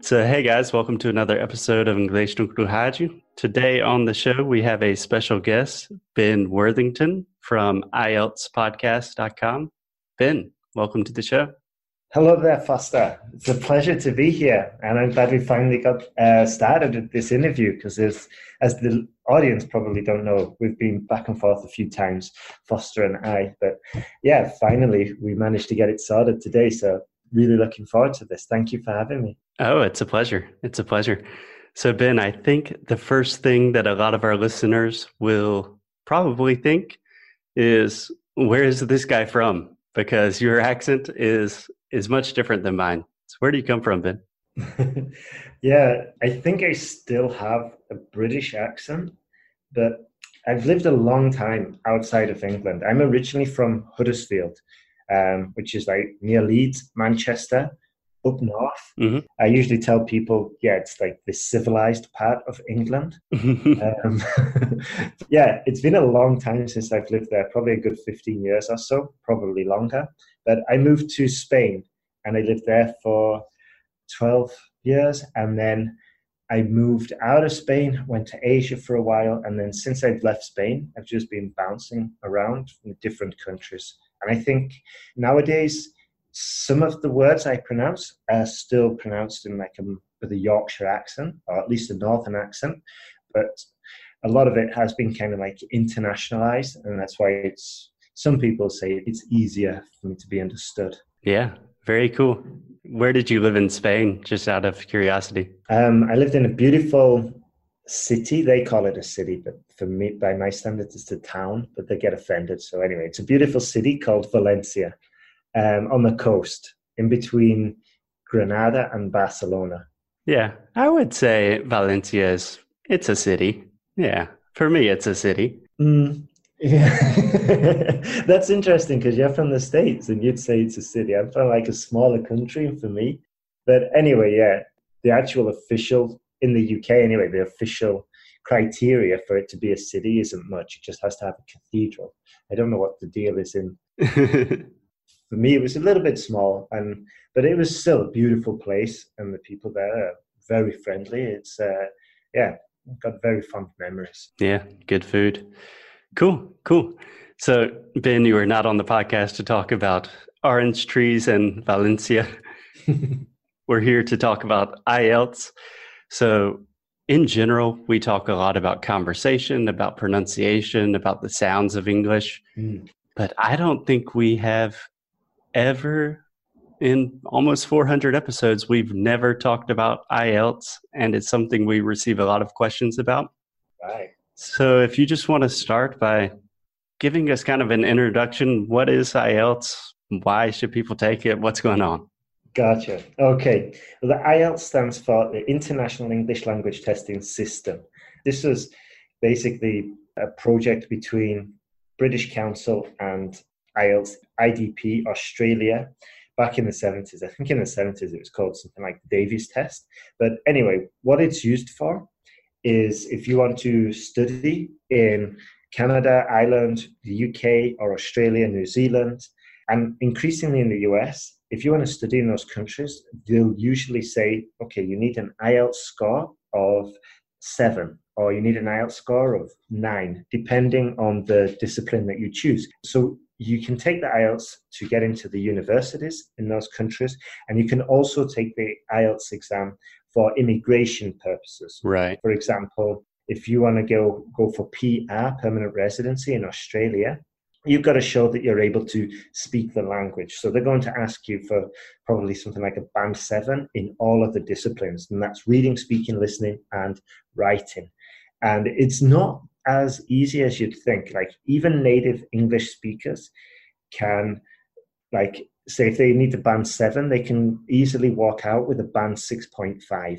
So, hey guys, welcome to another episode of English no Rádio. Today on the show, we have a special guest, Ben Worthington from IELTSpodcast.com. Ben, welcome to the show. Hello there, Foster. It's a pleasure to be here, and I'm glad we finally got uh, started with this interview because, as the audience probably don't know, we've been back and forth a few times, Foster and I. But yeah, finally we managed to get it sorted today. So really looking forward to this. Thank you for having me. Oh, it's a pleasure. It's a pleasure. So, Ben, I think the first thing that a lot of our listeners will probably think is, where is this guy from? Because your accent is is much different than mine. So, where do you come from, Ben? yeah, I think I still have a British accent, but I've lived a long time outside of England. I'm originally from Huddersfield, um, which is like near Leeds, Manchester, up north. Mm-hmm. I usually tell people, yeah, it's like the civilized part of England. um, yeah, it's been a long time since I've lived there, probably a good 15 years or so, probably longer. But I moved to Spain and I lived there for 12 years. And then I moved out of Spain, went to Asia for a while. And then since I've left Spain, I've just been bouncing around in different countries. And I think nowadays, some of the words I pronounce are still pronounced in like a with a Yorkshire accent, or at least a Northern accent, but a lot of it has been kind of like internationalized, and that's why it's. Some people say it's easier for me to be understood. Yeah, very cool. Where did you live in Spain? Just out of curiosity. Um, I lived in a beautiful city. They call it a city, but for me, by my standards, it's a town. But they get offended. So anyway, it's a beautiful city called Valencia, um, on the coast, in between Granada and Barcelona. Yeah, I would say Valencia is it's a city. Yeah, for me, it's a city. Mm, yeah, that's interesting because you're from the states and you'd say it's a city. I'm from like a smaller country for me, but anyway, yeah, the actual official in the UK anyway, the official criteria for it to be a city isn't much. It just has to have a cathedral. I don't know what the deal is in. for me, it was a little bit small, and but it was still a beautiful place, and the people there are very friendly. It's uh, yeah, got very fond memories. Yeah, good food. Cool, cool. So Ben, you were not on the podcast to talk about orange trees and Valencia. we're here to talk about IELTS. So, in general, we talk a lot about conversation, about pronunciation, about the sounds of English. Mm. But I don't think we have ever, in almost 400 episodes, we've never talked about IELTS. And it's something we receive a lot of questions about. Right. So, if you just want to start by giving us kind of an introduction, what is IELTS? Why should people take it? What's going on? Gotcha. Okay. Well, the IELTS stands for the International English Language Testing System. This was basically a project between British Council and IELTS IDP Australia back in the 70s. I think in the 70s it was called something like the Davies test. But anyway, what it's used for is if you want to study in Canada, Ireland, the UK, or Australia, New Zealand, and increasingly in the US, if you want to study in those countries, they'll usually say, okay, you need an IELTS score of seven, or you need an IELTS score of nine, depending on the discipline that you choose. So you can take the IELTS to get into the universities in those countries, and you can also take the IELTS exam for immigration purposes. Right. For example, if you want to go go for PR, permanent residency in Australia, you've got to show that you're able to speak the language. So they're going to ask you for probably something like a band seven in all of the disciplines, and that's reading, speaking, listening, and writing. And it's not as easy as you'd think. Like even native English speakers can, like, say if they need a band seven, they can easily walk out with a band six point five.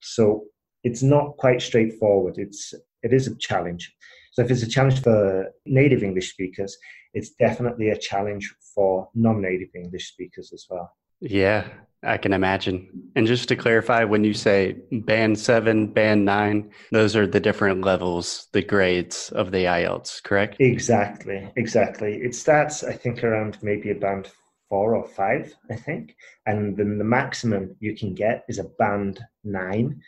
So it's not quite straightforward. It's it is a challenge. So if it's a challenge for native English speakers, it's definitely a challenge for non-native English speakers as well. Yeah, I can imagine. And just to clarify, when you say band seven, band nine, those are the different levels, the grades of the IELTS, correct? Exactly, exactly. It starts, I think, around maybe a band four or five, I think. And then the maximum you can get is a band nine.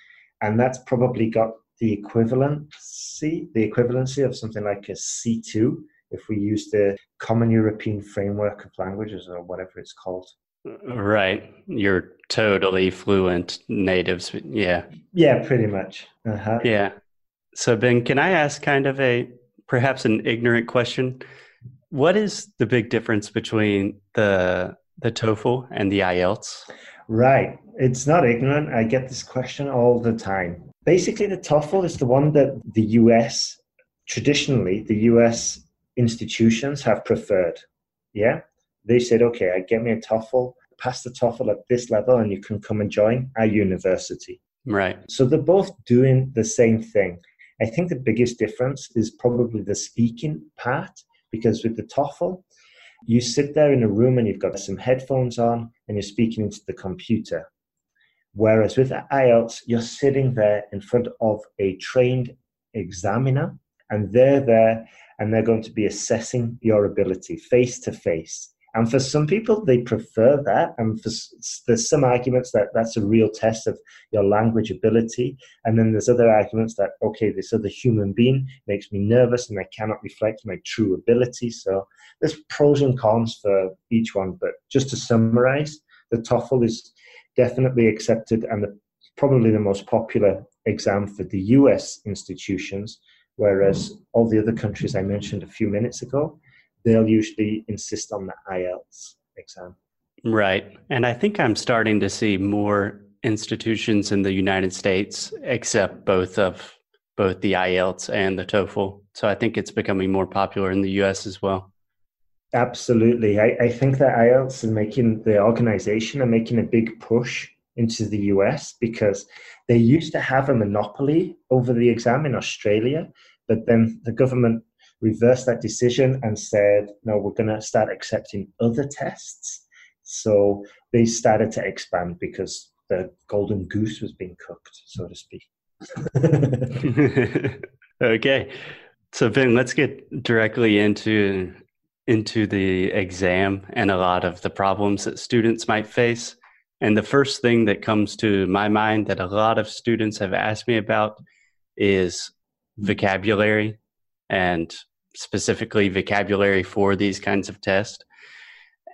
And that's probably got the equivalency, the equivalency of something like a C2 if we use the Common European Framework of Languages or whatever it's called. Right. You're totally fluent natives. Yeah. Yeah, pretty much. Uh-huh. Yeah. So, Ben, can I ask kind of a perhaps an ignorant question? What is the big difference between the the TOEFL and the IELTS? Right. It's not ignorant. I get this question all the time. Basically, the TOEFL is the one that the US, traditionally, the US institutions have preferred. Yeah. They said, okay, I get me a TOEFL, pass the TOEFL at this level, and you can come and join our university. Right. So they're both doing the same thing. I think the biggest difference is probably the speaking part, because with the TOEFL, you sit there in a room and you've got some headphones on and you're speaking into the computer. Whereas with IELTS, you're sitting there in front of a trained examiner and they're there and they're going to be assessing your ability face to face. And for some people, they prefer that. And for, there's some arguments that that's a real test of your language ability. And then there's other arguments that, okay, this other human being makes me nervous and I cannot reflect my true ability. So there's pros and cons for each one. But just to summarize, the TOEFL is definitely accepted and the, probably the most popular exam for the US institutions, whereas all the other countries I mentioned a few minutes ago, they'll usually insist on the IELTS exam. Right. And I think I'm starting to see more institutions in the United States accept both of both the IELTS and the TOEFL. So I think it's becoming more popular in the US as well. Absolutely. I, I think that IELTS is making the organization and making a big push into the US because they used to have a monopoly over the exam in Australia, but then the government reversed that decision and said, no, we're going to start accepting other tests. So they started to expand because the golden goose was being cooked, so to speak. okay. So Ben, let's get directly into into the exam and a lot of the problems that students might face. And the first thing that comes to my mind that a lot of students have asked me about is vocabulary and specifically vocabulary for these kinds of tests.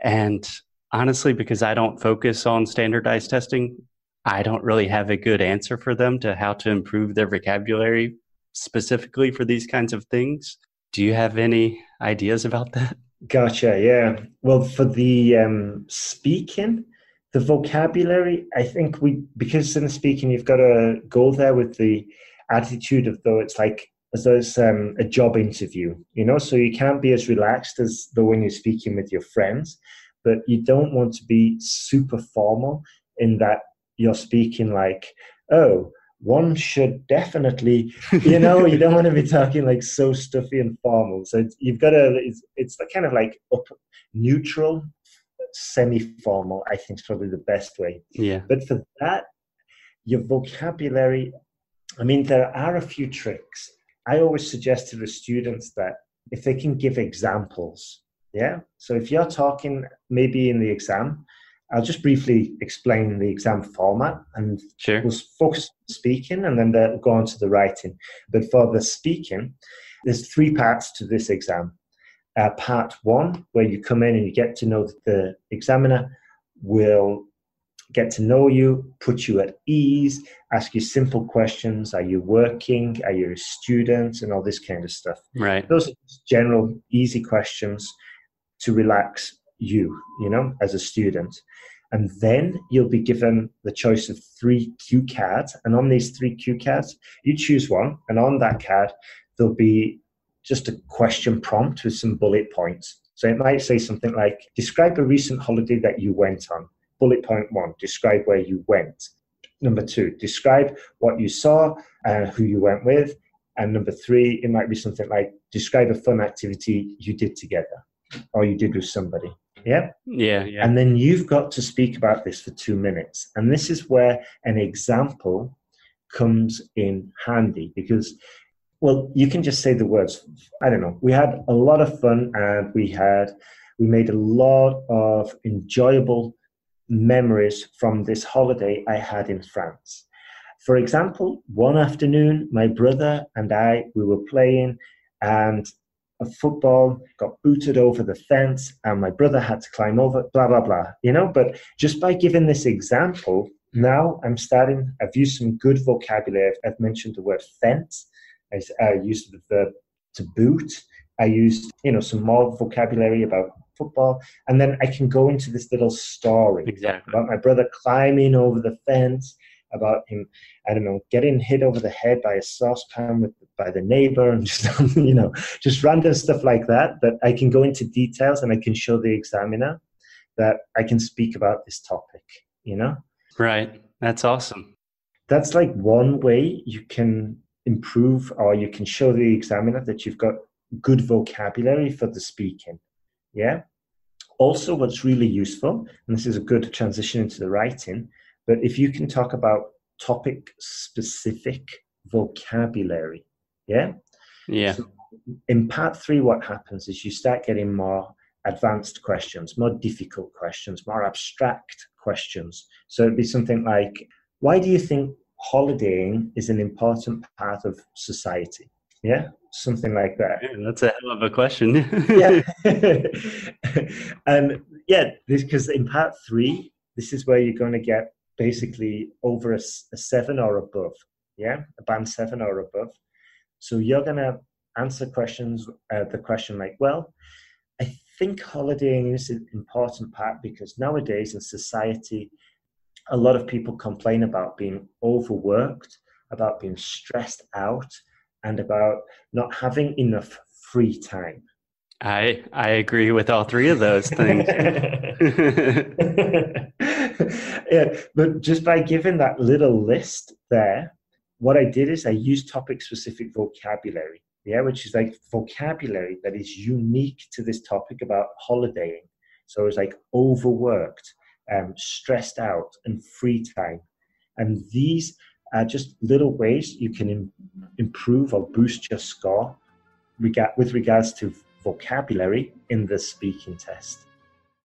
And honestly, because I don't focus on standardized testing, I don't really have a good answer for them to how to improve their vocabulary specifically for these kinds of things. Do you have any ideas about that? Gotcha. Yeah. Well, for the um, speaking, the vocabulary, I think we, because in the speaking, you've got to go there with the attitude of though it's like as though it's um, a job interview, you know, so you can't be as relaxed as though when you're speaking with your friends, but you don't want to be super formal in that you're speaking like, oh, one should definitely, you know, you don't want to be talking like so stuffy and formal. So you've got to, it's, it's kind of like up, neutral, semi-formal. I think is probably the best way. Yeah. But for that, your vocabulary. I mean, there are a few tricks. I always suggest to the students that if they can give examples, yeah. So if you're talking maybe in the exam, I'll just briefly explain the exam format and sure. we'll focus on speaking and then we'll go on to the writing. But for the speaking, there's three parts to this exam. Uh, part one, where you come in and you get to know the examiner will get to know you, put you at ease, ask you simple questions. Are you working? Are you a student? And all this kind of stuff. Right. Those are general, easy questions to relax you, you know, as a student. And then you'll be given the choice of three cue cards. And on these three cue cards, you choose one. And on that card, there'll be just a question prompt with some bullet points. So it might say something like, describe a recent holiday that you went on. Bullet point one, describe where you went. Number two, describe what you saw, uh, who you went with. And number three, it might be something like, describe a fun activity you did together or you did with somebody. Yeah? Yeah, yeah. And then you've got to speak about this for two minutes. And this is where an example comes in handy because, well, you can just say the words. I don't know. We had a lot of fun and we had we made a lot of enjoyable memories from this holiday I had in France. For example, one afternoon, my brother and I, we were playing and a football got booted over the fence and my brother had to climb over, blah, blah, blah, you know? But just by giving this example, now I'm starting, I've used some good vocabulary. I've mentioned the word fence. I, used the verb to boot. I used, you know, some more vocabulary about football. And then I can go into this little story exactly. about my brother climbing over the fence, about him, I don't know, getting hit over the head by a saucepan with by the neighbor and just you know, just random stuff like that. That I can go into details and I can show the examiner that I can speak about this topic, you know? Right. That's awesome. That's like one way you can improve or you can show the examiner that you've got good vocabulary for the speaking. Yeah. Also, what's really useful, and this is a good transition into the writing, but if you can talk about topic specific vocabulary, yeah? Yeah. So in part three, what happens is you start getting more advanced questions, more difficult questions, more abstract questions. So it'd be something like, why do you think holidaying is an important part of society? Yeah, something like that. Yeah, that's a hell of a question. yeah. and yeah, because in part three, this is where you're going to get basically over a, a seven or above. Yeah, a band seven or above. So you're going to answer questions, uh, the question like, well, I think holidaying is an important part because nowadays in society, a lot of people complain about being overworked, about being stressed out, and about not having enough free time. I I agree with all three of those things. yeah, but just by giving that little list there, what I did is I used topic specific vocabulary, yeah, which is like vocabulary that is unique to this topic about holidaying. So it's like overworked, um, stressed out, and free time. And these are just little ways you can Im- improve or boost your score with regards to vocabulary in the speaking test.